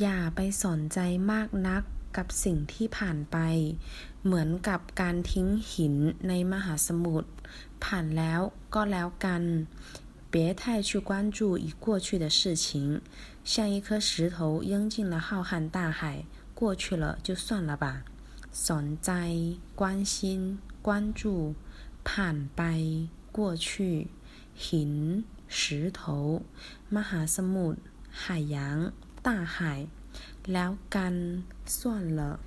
อย่าไปสนใจมากนักกับสิ่งที่ผ่านไป เหมือนกับการทิ้งหินในมหาสมุทรผ่านแล้วก็แล้วกัน别太去关注已过去的事情，像一颗石头扔进了浩瀚大海，过去了就算了吧。สนใจ关心关注ผ่านไป过去หิน石头มหาสมุทร海洋 大海，聊干算了。